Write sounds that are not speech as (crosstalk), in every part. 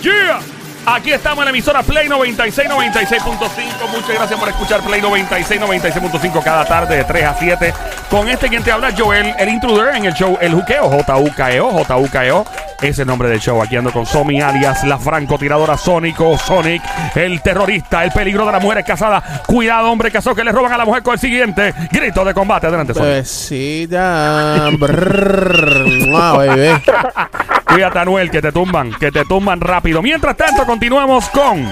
Yeah. Aquí estamos en la emisora Play 96, 96.5. Muchas gracias por escuchar Play 96, 96.5 cada tarde de 3 a 7. Con este quien te habla, Joel, el intruder en el show El Juqueo, J-U-K-E-O, J-U-K-E-O. Es el nombre del show. Aquí ando con Somi, alias la francotiradora Sónico, Sonic, el terrorista, el peligro de las mujeres casadas. Cuidado, hombre casado que le roban a la mujer con el siguiente grito de combate. Adelante, Sonic. Bebecita. brrr, baby. Cuídate, Anuel, que te tumban, que te tumban rápido. Mientras tanto, continuamos con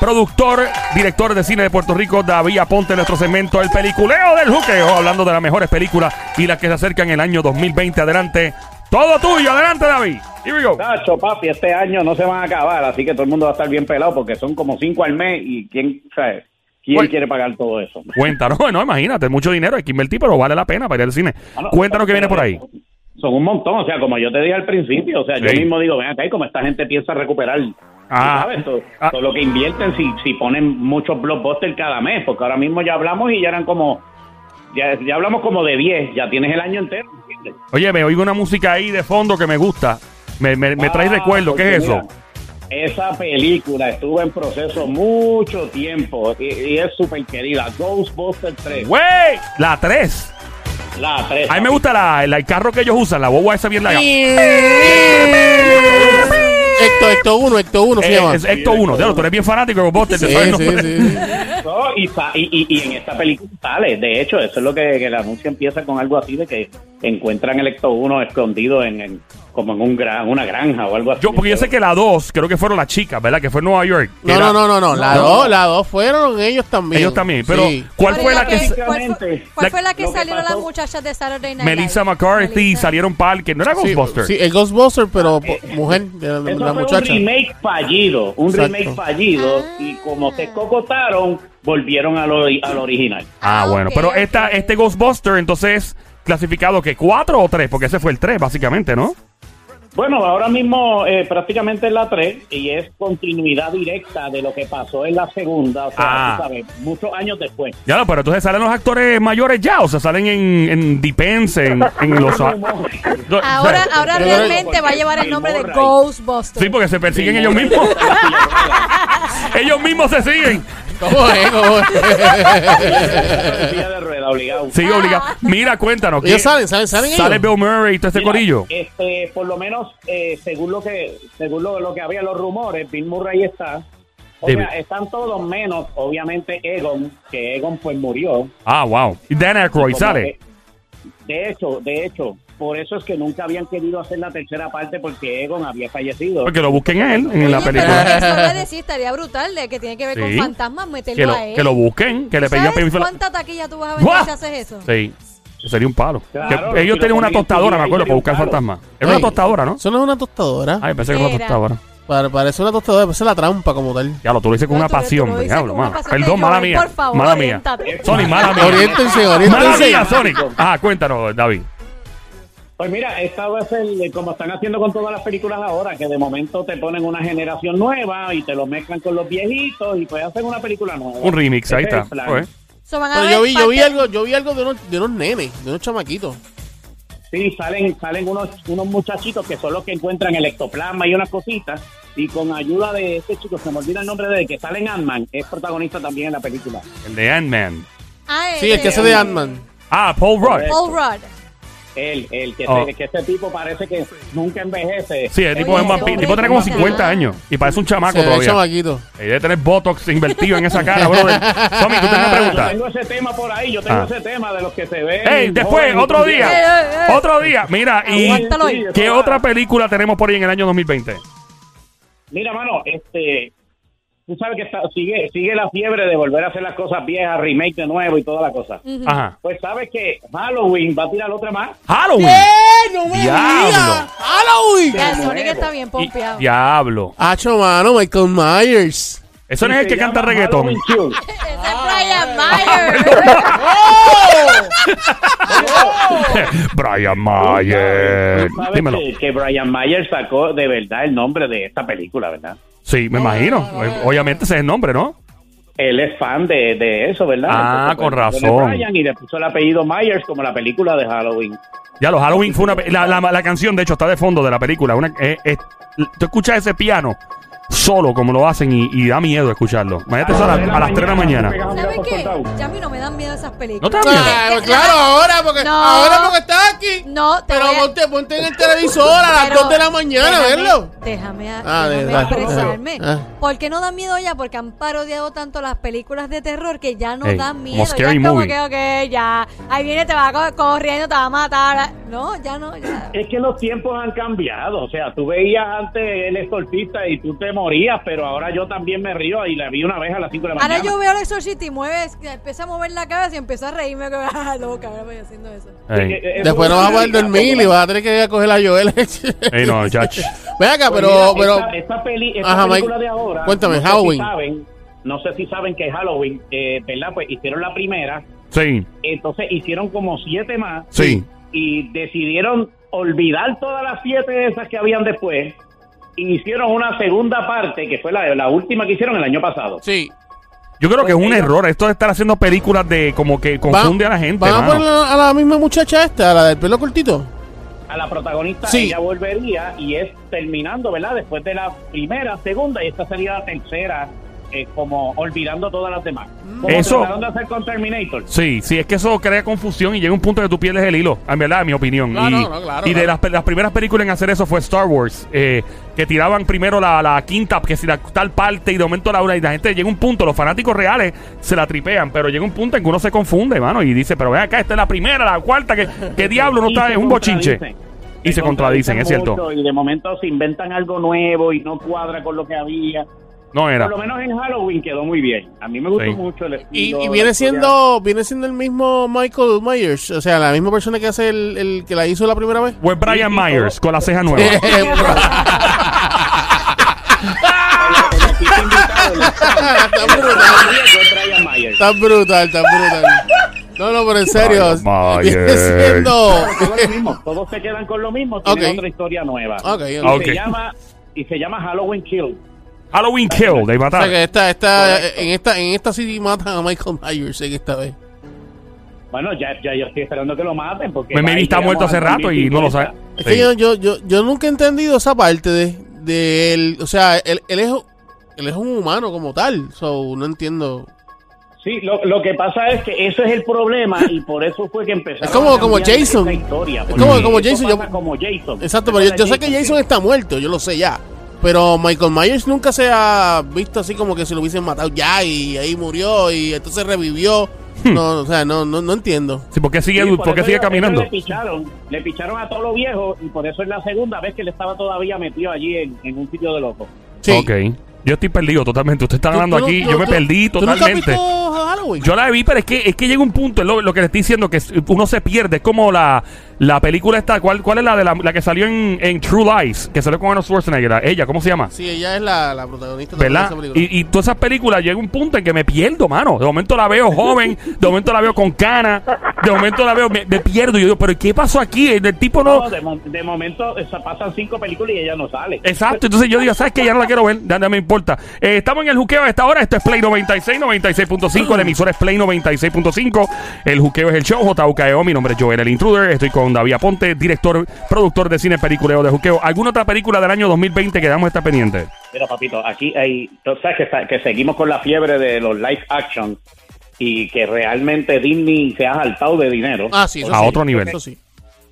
productor, director de cine de Puerto Rico, David Aponte, nuestro segmento El Peliculeo del Juqueo, hablando de las mejores películas y las que se acercan el año 2020. Adelante, todo tuyo, adelante, David. Here we go. Papi, este año no se van a acabar, así que todo el mundo va a estar bien pelado porque son como cinco al mes y quién, sabe, quién Bueno. quiere pagar todo eso. Cuéntanos, (laughs) bueno, imagínate, mucho dinero hay que invertir, pero vale la pena para ir al cine. Ah, no, Cuéntanos qué viene por ahí. Son un montón, o sea, como yo te dije al principio, o sea, yo mismo digo, ven acá, y como esta gente piensa recuperar, Ah. ¿sabes? Todo, Ah. todo lo que invierten si, si ponen muchos blockbusters cada mes, porque ahora mismo ya hablamos y ya eran como, ya, ya hablamos como de 10, ya tienes el año entero, ¿entiendes? Oye, me oigo una música ahí de fondo que me gusta. Me, me, me trae Ah, recuerdo, ¿qué porque es eso? Esa película estuvo en proceso mucho tiempo y, y es súper querida. Ghostbusters 3. ¡Wey! La 3. La 3. A mí me gusta la, la- el carro que ellos usan, la boba esa bien larga. Hecto, Hecto 1, Hecto 1 se Eh, llama. es Hecto 1. Diablo, tú eres bien fanático de Ghostbusters. Sí, te sabes el sí, nombre. sí. (laughs) No, y, sa- y, y- y en esta película sale. De hecho, eso es lo que, que el anuncio empieza con algo así de que encuentran el Ecto 1 escondido en, en- como en un gran, una granja o algo así. Yo, porque yo sé que la 2, creo que fueron las chicas, ¿verdad? Que fue en Nueva York. No, era- no, no, no, no. La No. dos, la dos fueron ellos también. Ellos también. Pero, Sí. ¿cuál Pero fue ¿y la que... ¿Cuál fue, Básicamente, cuál la- fue la que salieron las muchachas de Saturday Night Melissa Live? McCarthy Melissa. salieron par que no era Sí, Ghostbusters. sí, el Ghostbuster, pero po- mujer, de la, Eso la fue muchacha. un remake fallido, un Exacto. remake fallido y como se cocotaron, volvieron a lo, al original. Ah, Ah, bueno. Pero esta, este Ghostbuster, entonces, clasificado que ¿Cuatro o tres? Porque ese fue el tres, básicamente, ¿no? Bueno, ahora mismo eh, prácticamente es la 3 y es continuidad directa de lo que pasó en la segunda, o sea, Ah. tú sabes, muchos años después. Ya, no, pero entonces salen los actores mayores ya, o sea, salen en, en Depends, en, en los... (laughs) Ahora, ahora Yo creo- realmente va a llevar el nombre de. Ghostbusters. Sí, porque se persiguen ellos mismos. (laughs) ellos mismos se siguen. ¿Cómo es? ¿Cómo es? (laughs) Obligado. Sí, obligado. Mira, cuéntanos. Ellos ¿quién- salen, salen, salen Sale ellos. Bill Murray y todo este Mira, corillo. Este, por lo menos, eh, según lo que según lo, lo que había los rumores, Bill Murray está. O sea, están todos menos, obviamente, Egon, que Egon pues murió. Ah, wow. Y Dan Aykroyd sale. que- de hecho, de hecho, por eso es que nunca habían querido hacer la tercera parte porque Egon había fallecido. Porque lo busquen a él en la Oye, película. pero eso le decía, estaría brutal, de que tiene que ver Sí. con fantasmas, meterlo Que lo, a él. que lo busquen, que le ¿Sabes pedían permiso. a la- cuánta taquilla tú vas a vender ¡Guau! si haces eso? Sí. Sería un palo. Claro, Que ellos si tenían lo una ponen en tostadora, me acuerdo, sería para un buscar palo. fantasmas. Era una tostadora, ¿no? Eso no es una tostadora. Ay, pensé que era una Era. tostadora. Pare- parece una tostadora, parece la trampa como tal. Ya lo tú lo dices con No, una tú- tú pasión, lo me dices diablo, con una mano. pasión de Perdón, mala mía. por favor, mala mía. oriéntate. Sony, mala mía. Oriéntense, Mala oriéntense. mía, Sonic. Ah, cuéntanos, David. Pues mira, esta va a ser eh, como están haciendo con todas las películas ahora, que de momento te ponen una generación nueva y te lo mezclan con los viejitos y pues hacen una película nueva. Un remix, ahí es está. el. So, van a Pero yo vi, yo vi parte- algo, yo vi algo de unos, de unos nenes, de unos chamaquitos. Sí, salen, salen unos, unos muchachitos que son los que encuentran el ectoplasma y unas cositas. Y con ayuda de este chico, se me olvida el nombre de él, que sale en Ant-Man, es protagonista también en la película. El de Ant-Man. Ah, Sí, el que hace de Ant-Man. Ah, Paul Rudd. Paul Rudd. Él, el que, Oh. se- que este tipo parece que nunca envejece. Sí, el tipo Oye, es un vampiro. El tipo tiene como 50 años y parece un chamaco Se todavía. chamaquito. Y debe tener Botox invertido en esa cara, brother. (laughs) Tommy, tú tienes una Yo pregunta. tengo ese tema por ahí, yo tengo Ah. ese tema de los que se ven. Ey, después, otro día. Eh, eh, eh. Otro día. Mira, y Aguántalo ahí. ¿qué otra película tenemos por ahí en el año 2020? Mira, mano, este, tú sabes que está- sigue, sigue la fiebre de volver a hacer las cosas viejas, remake de nuevo y toda la cosa. Ajá. Pues sabes que Halloween va a tirar otra más. Halloween. ¡No me Diablo. digas! ¡Halloween! Ya, Sonic está bien Y- pompeado. diablo. Hacho, mano, Michael Myers. Eso no es el que canta reggaetón. (laughs) Ese es Brian Myers. (laughs) (laughs) Brian sabes Dímelo. que, que Brian Mayer sacó de verdad el nombre de esta película, ¿verdad? Sí, me imagino. Obviamente ese es el nombre, ¿no? Él es fan de, de eso, ¿verdad? Ah, Entonces, con pues, pone razón. Y le puso el apellido Myers como la película de Halloween. Ya, los Halloween fue una. La, la, la canción, de hecho, está de fondo de la película. Una, eh, eh, tú escuchas ese piano solo como lo hacen y, y da miedo escucharlo. Imagínate eso a, la- a las 3 de la mañana. ¿Sabes qué? Ya a mí no me dan miedo esas ¿No películas. te da miedo? Ah, claro, ahora porque, No. ahora porque estás aquí. No, te Pero voy a- ponte, ponte en el televisor a las Pero 2 de la mañana, déjame- verlo. Déjame, a- Ah, de- da- expresarme. ah. ¿Por qué no dan miedo ya? Porque han parodiado tanto las películas de terror que ya no Ey, dan como miedo. Ya Scary es como Movie. que, ok, ya. Ahí viene, te va co- corriendo, te va a matar. No, ya no, ya. Es que los tiempos han cambiado, o sea, tú veías antes el exorcista y tú te morías, pero ahora yo también me río y la vi una vez a las 5 de la Ahora mañana. yo veo al exorcista y mueves, empieza a mover la cabeza y empiezo a reírme. (laughs) Ah, loca, ahora voy haciendo eso. Ey. Eh, Después no vas a poder dormir y vas a tener que ir a coger a Joel. (laughs) Ey, no, chach. (laughs) Ve acá, Pues pero, mira, pero. esta, esta peli, esta Ajá, película Mike, de ahora. cuéntame, no sé Halloween. Si saben, no sé si saben que Halloween, eh, ¿verdad? Pues hicieron la primera, Sí, entonces hicieron como siete más sí. y decidieron olvidar todas las siete esas que habían después. Hicieron una segunda parte, que fue la, la última que hicieron el año pasado. Sí. Yo creo que es un error esto de estar haciendo películas de como que confunde a la gente. ¿Van a mano. poner a la misma muchacha esta, a la del pelo cortito? A la protagonista Sí. ella volvería y es terminando, ¿verdad? Después de la primera, segunda y esta sería la tercera, eh, como olvidando todas las demás. Como Eso- trataron de hacer con Terminator. Sí, sí, es que eso crea confusión y llega un punto que tú pierdes el hilo, en verdad, en mi opinión. Claro, y no, claro, y de claro. las, primeras películas en hacer eso fue Star Wars, eh, que tiraban primero la, la quinta, que si la tal parte y de momento la una, y la gente llega un punto, los fanáticos reales se la tripean, pero llega un punto en que uno se confunde, mano, y dice, pero ven acá, esta es la primera, la cuarta, que ¿qué (laughs) diablo no está? Es un bochinche. contradicen. Y se contradicen, es cierto. Y de momento se inventan algo nuevo y no cuadra con lo que había. No era. Por lo menos en Halloween quedó muy bien. A mí me gustó Sí. mucho el Y, estilo. y viene historia. siendo viene siendo el mismo Michael Myers, o sea, la misma persona que hace el, el que la hizo la primera vez. Fue Brian Myers todo. con la ceja nueva. (laughs) Está brutal. Está brutal, está brutal. No, no, pero en serio. Viene Myers. siendo. Todos se quedan con lo mismo, tienen Ok. otra historia nueva. Y se llama y se llama Halloween Kill. Halloween Kill, de O matar. sea que esta, esta, en esta, en esta sí matan a Michael Myers en esta vez. Bueno, ya, ya yo estoy esperando que lo maten porque y está muerto hace rato y no lo sabe. 2050. Es Sí. que yo, yo, yo, yo nunca he entendido esa parte de, de él. O sea, él, él es, él es un humano como tal. So, no entiendo. Sí, lo, lo que pasa es que ese es el problema y por eso fue que empezaron Es como- a como Jason. historia. Es como- como Jason, yo- como Jason. Exacto, pero yo, yo sé que Jason está muerto, yo lo sé ya. Pero Michael Myers nunca se ha visto así como que se lo hubiesen matado ya y ahí murió y entonces revivió. No, o sea, no, no, no entiendo. Sí, ¿por qué sigue, Sí, por por qué eso sigue caminando? Le picharon, le picharon a todos los viejos y por eso es la segunda vez que él estaba todavía metido allí en, en un sitio de loco. Sí. Ok. Yo estoy perdido totalmente. Usted está ¿Tú- hablando tú aquí. tú- yo me tú- perdí ¿tú nunca has totalmente. visto Halloween? Yo la vi, pero es que, es que llega un punto, lo, lo que le estoy diciendo, que uno se pierde. Es como la, la película esta, ¿cuál, cuál es la de la, la que salió en, en True Lies? Que salió con Arnold Schwarzenegger. la- Ella, ¿cómo se llama? Sí, ella es la, la protagonista de esa película. Y, y todas esas películas llega un punto en que me pierdo, mano. De momento la veo joven, de momento la veo con cana, de momento la veo, me, me pierdo. Y yo digo, ¿pero qué pasó aquí? El tipo no. No, de, mo- de momento o sea, pasan cinco películas y ella no sale. Exacto, entonces yo digo, ¿sabes qué? Ya no la quiero ver, ya no me importa. Eh, estamos en el juqueo a esta hora, esto es Play 96, 96.5, el emisor es Play 96.5, el juqueo es el show, JUKEO, mi nombre es Joel el Intruder, estoy con David Aponte, director, productor de cine peliculeo de juqueo. ¿Alguna otra película del año 2020 que damos esta pendiente? Mira, papito, aquí hay, tú sabes que, seguimos con la fiebre de los live action y que realmente Disney se ha saltado de dinero. Ah, sí, eso A sí, otro nivel. Eso sí.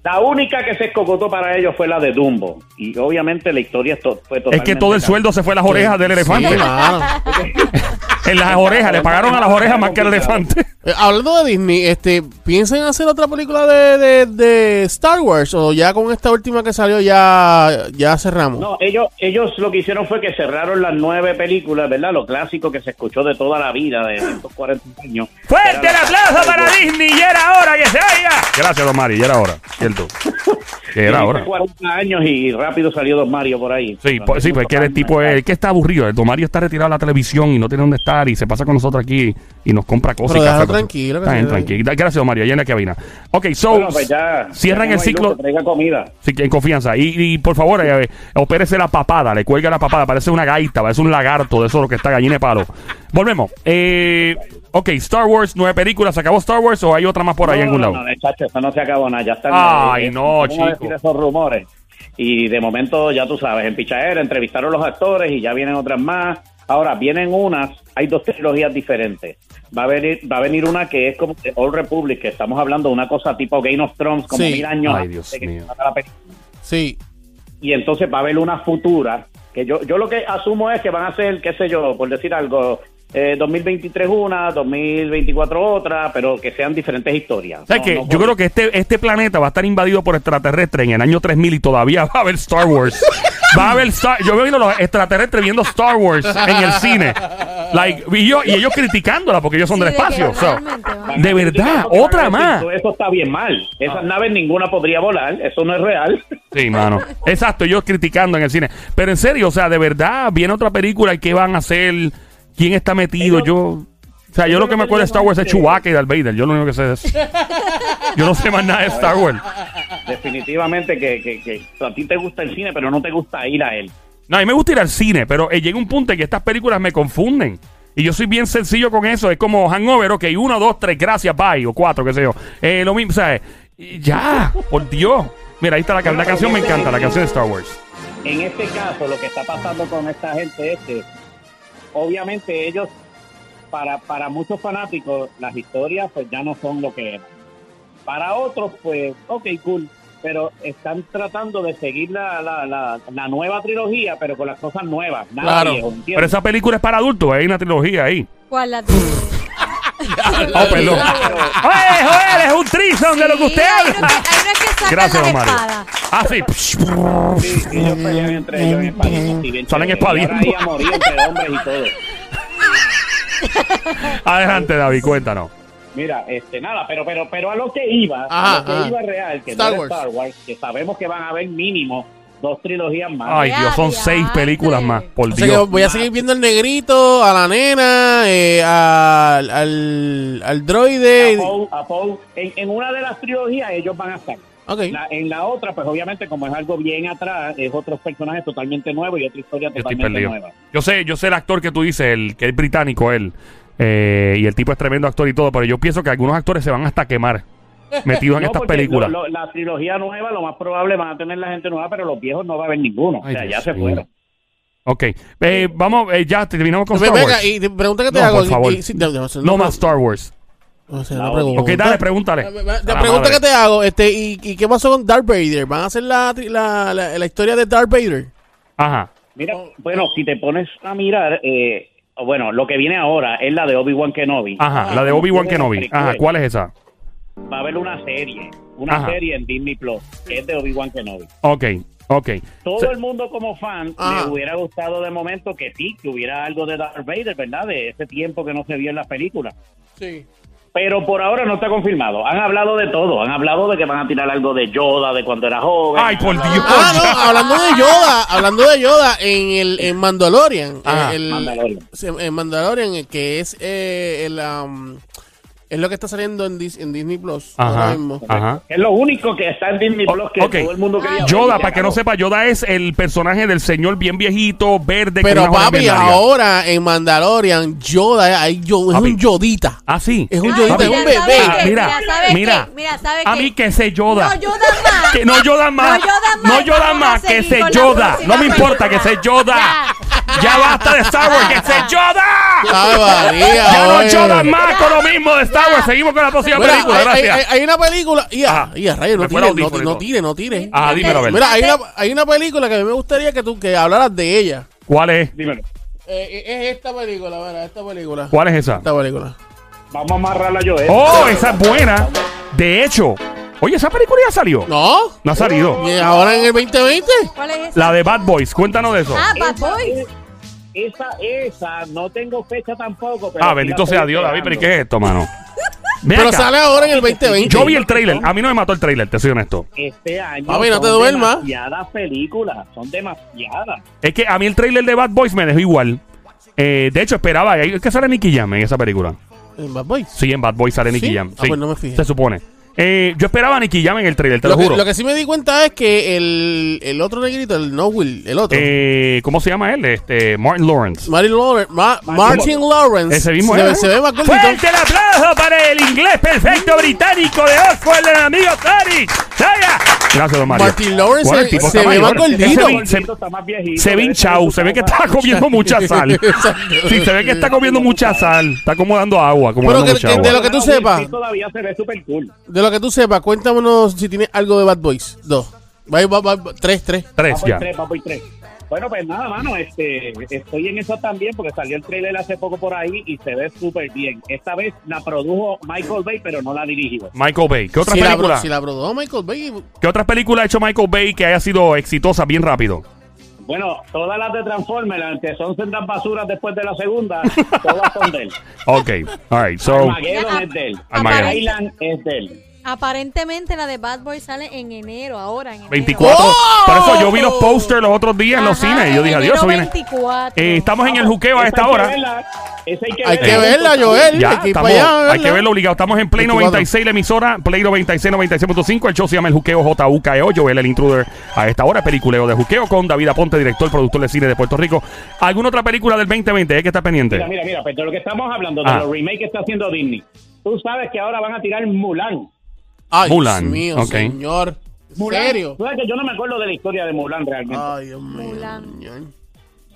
La única que se escocotó para ellos fue la de Dumbo. Y obviamente la historia es to- fue Es totalmente... que todo el sueldo se fue a las orejas del elefante. Sí, claro. (laughs) En las orejas, le pagaron a las orejas más que al elefante. Eh, hablando de Disney, este, ¿piensan hacer otra película de, de, de Star Wars? ¿O ya con esta última que salió ya, ya cerramos? No, ellos, ellos lo que hicieron fue que cerraron las nueve películas, ¿verdad? Lo clásico que se escuchó de toda la vida, de estos 40 años. ¡Fuerte el aplauso para Disney! ¡Y era hora que se vaya! Gracias, don Mari, ya era hora, ¿cierto? Que era hora. 40 años y rápido salió Don Mario por ahí. Sí, pues, sí, pues que el tipo es, el que está aburrido. El Don Mario está retirado de la televisión y no tiene dónde estar y se pasa con nosotros aquí y nos compra cosas. Pero y café. tranquilo, que tranquilo. Gracias, allá en la cabina. Ok, so, Bueno, pues ya. cierran ya el ciclo. luz, que traiga comida. Sí, que en confianza. Y, y, por favor, eh, opérese la papada, le cuelga la papada, parece una gaita, parece un lagarto de eso lo que está gallina de palo. Volvemos. Eh, ok, Star Wars, nueve películas. ¿Se acabó Star Wars o hay otra más por ahí en algún no, lado? no, no, chacho, eso no se acabó nada. Ya está. Ay, no, chico. decir esos rumores. y de momento, ya tú sabes, en Pichadera entrevistaron a los actores y ya vienen otras más. Ahora, vienen unas, hay dos trilogías diferentes. Va a venir, va a venir una que es como de Old Republic, que estamos hablando de una cosa tipo Game of Thrones, como Sí. mil años Ay, Dios que mío. Sí. y entonces va a haber una futura que yo yo lo que asumo es que van a ser qué sé yo por decir algo eh, 2023 una 2024 otra pero que sean diferentes historias ¿Sabes No- qué? no Yo creo que este, este planeta va a estar invadido por extraterrestres en el año 3000 y todavía va a haber Star Wars. Va a haber Star... Yo veo viendo los extraterrestres viendo Star Wars en el cine. Like, y, yo- y ellos criticándola porque ellos son Sí, del de espacio. so, de verdad, otra más. eso está bien mal esas naves ninguna podría volar eso no es real Sí, mano. Exacto, ellos criticando en el cine. Pero en serio, o sea, de verdad, viene otra película y qué van a hacer, quién está metido. Ellos- yo, o sea, yo lo que me acuerdo de Star Wars es Chewbacca y Darth Vader. Yo lo único que sé es. Yo no sé más nada de Star Wars. definitivamente que, que, que a ti te gusta el cine pero no te gusta ir a él No, a mí me gusta ir al cine, pero eh, llega un punto en que estas películas me confunden. Y yo soy bien sencillo con eso. Es como Hangover, ok, uno, dos, tres, gracias, bye, o cuatro, qué sé yo. Eh, lo mismo, ¿sabes? Ya, por Dios. Mira, ahí está la, la canción, me encanta, la canción de Star Wars. en este caso lo que está pasando con esta gente es que obviamente ellos para para muchos fanáticos las historias pues ya no son lo que eran para otros pues ok cool pero están tratando de seguir la, la, la, la nueva trilogía pero con las cosas nuevas nada Claro. Pero esa película es para adultos, hay una trilogía ahí. ¿Cuál la (laughs) Oh, perdón. (laughs) ¡Oye, Joel! Es un trison de lo que usted habla. hay que Gracias, Mario. espadas. Ah, sí. Sí, ellos pelean entre ellos en espadismo, sí, bien Salen chévere. espadiendo. Y ahora hay amorío entre hombres y todo (laughs) Adelante, David, cuéntanos. Mira, este, nada, pero, pero, pero a lo que iba, Ajá, a lo que ajá. iba real, que Star no Wars. Star Wars, que sabemos que van a haber mínimo dos trilogías más. Ay, Dios, son seis películas más. Por O sea Dios. voy a seguir viendo al negrito, a la nena, eh, al, al, al droide. A Poe- a Poe, en, en una de las trilogías ellos van a estar. Ok. La- en la otra, pues obviamente como es algo bien atrás, es otros personajes totalmente nuevos y otra historia totalmente nueva. Yo sé, yo sé el actor que tú dices, el que es británico, él. Eh, y el tipo es tremendo actor y todo, pero yo pienso que algunos actores se van hasta quemar (laughs) metidos en No, estas películas. lo- lo- la trilogía nueva, lo más probable van a tener la gente nueva, pero los viejos no va a haber ninguno. Ay, o sea, Dios ya se fueron. Ok, eh, vamos, eh, ya terminamos con Star Venga, Wars. y pregunta que te No, hago. por favor. y- y- sí, de- de- de- No más Star Wars. O sea, La pregunta. Ok, dale, pregúntale. La, la- A la la pregunta madre. que te hago, este, ¿y, y qué pasó con Darth Vader? ¿Van a hacer la, tri- la, la, la historia de Darth Vader? Ajá. Mira, bueno, si te pones a mirar, eh, bueno, lo que viene ahora es la de Obi-Wan Kenobi. Ajá, la de Obi-Wan Kenobi. Ajá, ¿cuál es esa? Va a haber una serie, una Ajá. serie en Disney Plus, que es de Obi-Wan Kenobi. Ok, ok. Todo Se- el mundo como fan Ajá. le hubiera gustado de momento que sí, que hubiera algo de Darth Vader, ¿verdad? De ese tiempo que no se vio en las películas. Sí. Pero por ahora no está confirmado. Han hablado de todo. Han hablado de que van a tirar algo de Yoda, de cuando era joven. Ay, por Dios. Ah, no, hablando de Yoda, hablando de Yoda en el en Mandalorian, eh, el, Mandalorian. en Mandalorian que es eh, el um, es lo que está saliendo en, Dis- en Disney Plus ahora Ajá, mismo. ajá. Es lo único que está en Disney O- Plus que todo el mundo quería Yoda, para que no sepa, Yoda es el personaje del señor bien viejito, verde. Pero papi, ahora en Mandalorian Yoda hay yo, es Papi. un Yodita. Ah, sí. Es un Ay, Yodita, Papi. es un bebé. ¿sabe Ah, qué? mira, ¿sabe mira. qué? Mira, ¿sabe A mí que se Yoda. No Yoda más. Que no Yoda más. No Yoda más. No Yoda más, que se Yoda. No me importa que se Yoda. Ya, Ya basta de Star Wars, que se (laughs) Yoda. Ya no oye. Yoda más con lo mismo de Star Wars. Seguimos con la próxima Mira, película, hay, gracias. hay- hay una película. Y a, Ajá. y a rayos, no Me fue el tire, no, audífono y no todo. tire, no tire. Ah, dímelo, a ver. Mira, hay una, hay una película que a mí me gustaría que tú que hablaras de ella. ¿Cuál es? Dímelo. Eh, es esta película, mira, esta película. ¿Cuál es esa? Esta película. Vamos a amarrarla yo, ¿eh? Oh, esa es buena. De hecho, oye, esa película ya salió. ¿No? No ha salido. ¿Y ahora en el 2020? ¿Cuál es esa? La de Bad Boys, cuéntanos de eso. Ah, Bad Boys. Es- Esa, esa, no tengo fecha tampoco. Pero Ah, bendito sea Dios, David, pero ¿y qué es esto, mano? (laughs) Ven Pero acá. sale ahora en el 2020. Yo vi el trailer. A mí no me mató el trailer, te soy honesto. Este año Papi, no te son duermas. demasiadas películas, son demasiadas. Es que a mí el trailer de Bad Boys me dejó igual. Eh, de hecho, esperaba. Es que sale Nicky Jam en esa película. En Bad Boys. Sí, en Bad Boys sale Nicky ¿Sí? Jam. Ah, pues no me fijé. Se supone. Eh, yo esperaba a Nicky Jam en el trailer, te lo, Lo que, juro. lo que sí me di cuenta es que el, el otro negrito, el No Will, el otro. Eh, ¿Cómo se llama él? Este, Martin Lawrence. Martin Lawrence, Ma- Martin Lawrence. Ese mismo se, se ve más gordito. Fuerte el aplauso para el inglés perfecto británico de Oxford, el amigo Tony. ¡Saya! Gracias, don Mario. Martin Lawrence Bueno, el se- tipo se está ve más mayor. gordito. Ese gordito, se- está más viejito, Se ve debe hinchado, se ve que está comiendo (laughs) mucha sal. Sí, se ve que está comiendo mucha sal. Está como dando agua, como Pero que- mucha que agua. de lo que tú sepas. todavía se ve súper cool. De lo que tú sepas, cuéntanos si tienes algo de Bad Boys. Dos. Va, va, va, tres, tres. Tres Vamos ya. tres, vamos tres. Bueno, pues nada, mano, este, estoy en eso también porque salió el trailer hace poco por ahí y se ve súper bien. Esta vez la produjo Michael Bay, pero no la dirigió. Michael Bay. ¿Qué otra Si la, película? pro- si la produjo Michael Bay. ¿Qué otra película ha hecho Michael Bay que haya sido exitosa bien rápido? Bueno, todas las de Transformers, que son sendas basuras después de la segunda, (laughs) todas son de él. Ok, alright, so. Armageddon es de él. Armageddon. Island es de él. Aparentemente la de Bad Boy sale en enero, ahora en enero. 24. ¡Oh! Por eso yo vi los posters los otros días en los Ajá, cines y yo dije, adiós, eso enero viene. 24. Eh, estamos en el juqueo a esta hora. verla, esa hay que Hay que verla. verla, Joel. Ya, hay que ir estamos, para allá. a hay que verla. verlo obligado. Estamos en Play 24. 96, la emisora. Play 96, 96.5. El show se llama El Juqueo JUKEO. Joel, el intruder. A esta hora, peliculeo de Juqueo con David Aponte, director, productor de cine de Puerto Rico. ¿Alguna otra película del 2020 eh, que está pendiente? Mira, mira, mira, pues de lo que estamos hablando, de Ah. los remakes que está haciendo Disney. Tú sabes que ahora van a tirar Mulan. Ay, Mulan, Dios mío, ok. señor. ¿En Mulan. serio? Tú sabes que yo no me acuerdo de la historia de Mulan realmente. Ay, Dios mío. Mulan.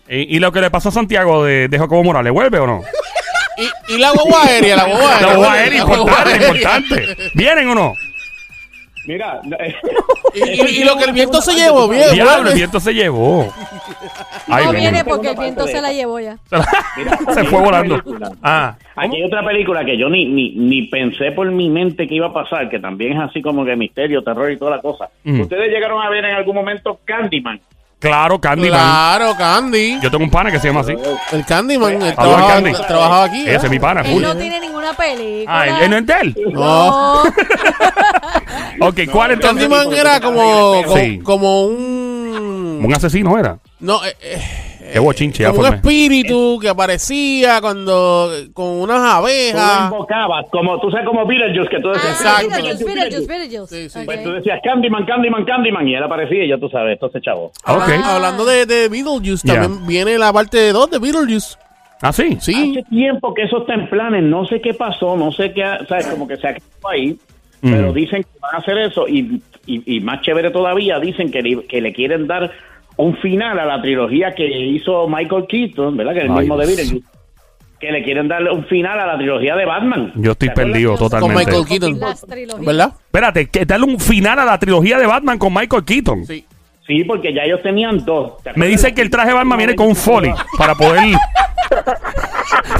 ¿Y, y lo que le pasó a Santiago de, de Jacobo Morales, ¿vuelve o no? (laughs) ¿Y, y la guagua aérea, la guagua aérea. La guagua aérea, importante, importante. ¿Vienen o no? Mira, (laughs) Y, y- y lo que el viento se llevó, bien. Diablo, el viento se llevó. (laughs) no viene porque el viento se la llevó ya. se (laughs) fue volando. Ah, Aquí hay otra película que yo ni, ni, ni pensé por mi mente que iba a pasar, que también es así como que misterio, terror y toda la cosa. Mm. Ustedes llegaron a ver en algún momento Candyman. Claro, Candyman. Claro, Candy. Yo tengo un pana que se llama así. El Candyman. él trabajaba, Candy. trabajaba aquí. Ese es mi pana, Él full. no tiene ninguna película. Ah, ¿él, él no es de él? No. No. Ok, ¿cuál entonces? Candyman era como, como, Sí. como un... Un asesino era. No, eh, eh, Qué bochinche, ya un espíritu que aparecía cuando con unas Tú abejas. invocabas, como tú sabes como Beetlejuice, que tú decías, Ah. Beetlejuice, Beetlejuice, Beetlejuice. Sí, sí. Ok. Pues tú decías Candyman, Candyman, Candyman, y él aparecía y ya tú sabes, esto se chavo. Ah, Hablando de, de Beetlejuice, Ya. también viene la parte 2 de Beetlejuice. ¿Ah, sí? Sí. Hace tiempo que eso está en planes, no sé qué pasó, no sé qué, ha- sabes, como que se ha quedado ahí, Mm. pero dicen que van a hacer eso y, y, y más chévere todavía, dicen que le, que le quieren dar un final a la trilogía que hizo Michael Keaton, ¿verdad? Que es el Ay, mismo de. Beetlejuice. Que le quieren darle un final a la trilogía de Batman. Yo estoy perdido Con totalmente. Michael Keaton. Las. ¿Verdad? Espérate, que darle un final a la trilogía de Batman con Michael Keaton. Sí. Sí, porque ya ellos tenían dos. ¿Te Me dicen que el traje de Batman viene con un foley (laughs) para poder.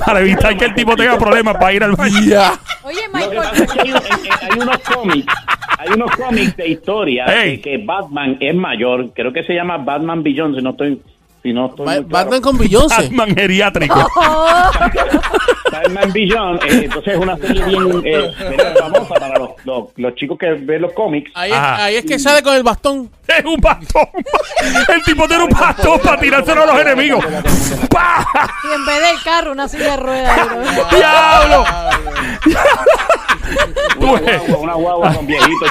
para evitar que el tipo tenga problemas para ir al baño. Ya. Oye, Lo que Michael. pasa es que hay, eh, hay unos cómics, hay unos cómics de historia Hey. que Batman es mayor, creo que se llama Batman Beyond, si no estoy, si no estoy Ba- muy claro. Batman con Beyoncé. Batman geriátrico. (laughs) Oh, Batman Beyond, eh, entonces es una serie bien eh, famosa para los, los, los chicos que ven los cómics. Ahí es, Ajá. ahí es que sale con el bastón. Es un bastón. El tipo tiene un bastón para tirárselo a los enemigos. Y en vez del carro, una silla de ruedas. ¡Diablo! Una guagua, una guagua con viejitos.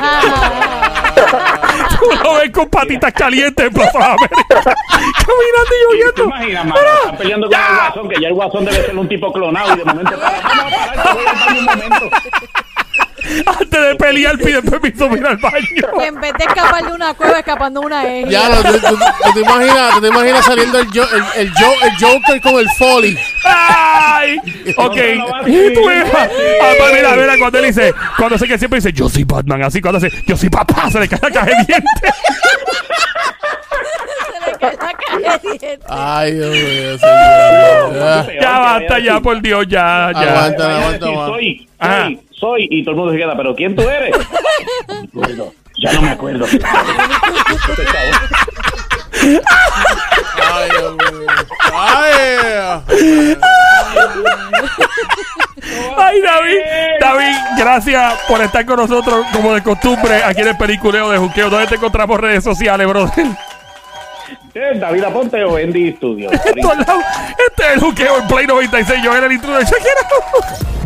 Ah, lo ves con patitas calientes en Plaza de América. Caminando y ¿Te lloviendo. imaginas, mano? Están peleando con el guasón, que ya el guasón debe ser un tipo clonado y de momento para, vamos a parar, que voy al baño un momento. Antes de pelear, pide permiso para ir al baño. que en vez de escapar de una cueva, escapando de una eje. Ya, no, tú, tú- tú te imaginas, tú te imaginas saliendo el, Jo- el, el, Jo- el Joker con el Foley. ¡Ay! Ok. Y tú no ves, va a ser. ah, pues mira, mira, cuando él dice, cuando sé que siempre dice, yo soy Batman, así cuando hace, yo soy papá, se le cae la caja de dientes. Se le cae la caja de dientes. Ay, Dios mío, señor. Ya. Basta, ya, por Dios, ya, ya. Aguanta. aguanta. Soy, Ajá. soy, soy, y todo el mundo se queda, pero ¿quién tú eres? (laughs) Ya no me acuerdo. Ay, David, David, gracias por estar con nosotros, como de costumbre, aquí en el Peliculeo de Juqueo. ¿Dónde te encontramos redes sociales, brother? Eh, David Aponte o Andy Studio. Este es el Juqueo en Play 96. Yo era el intruder. Shakira.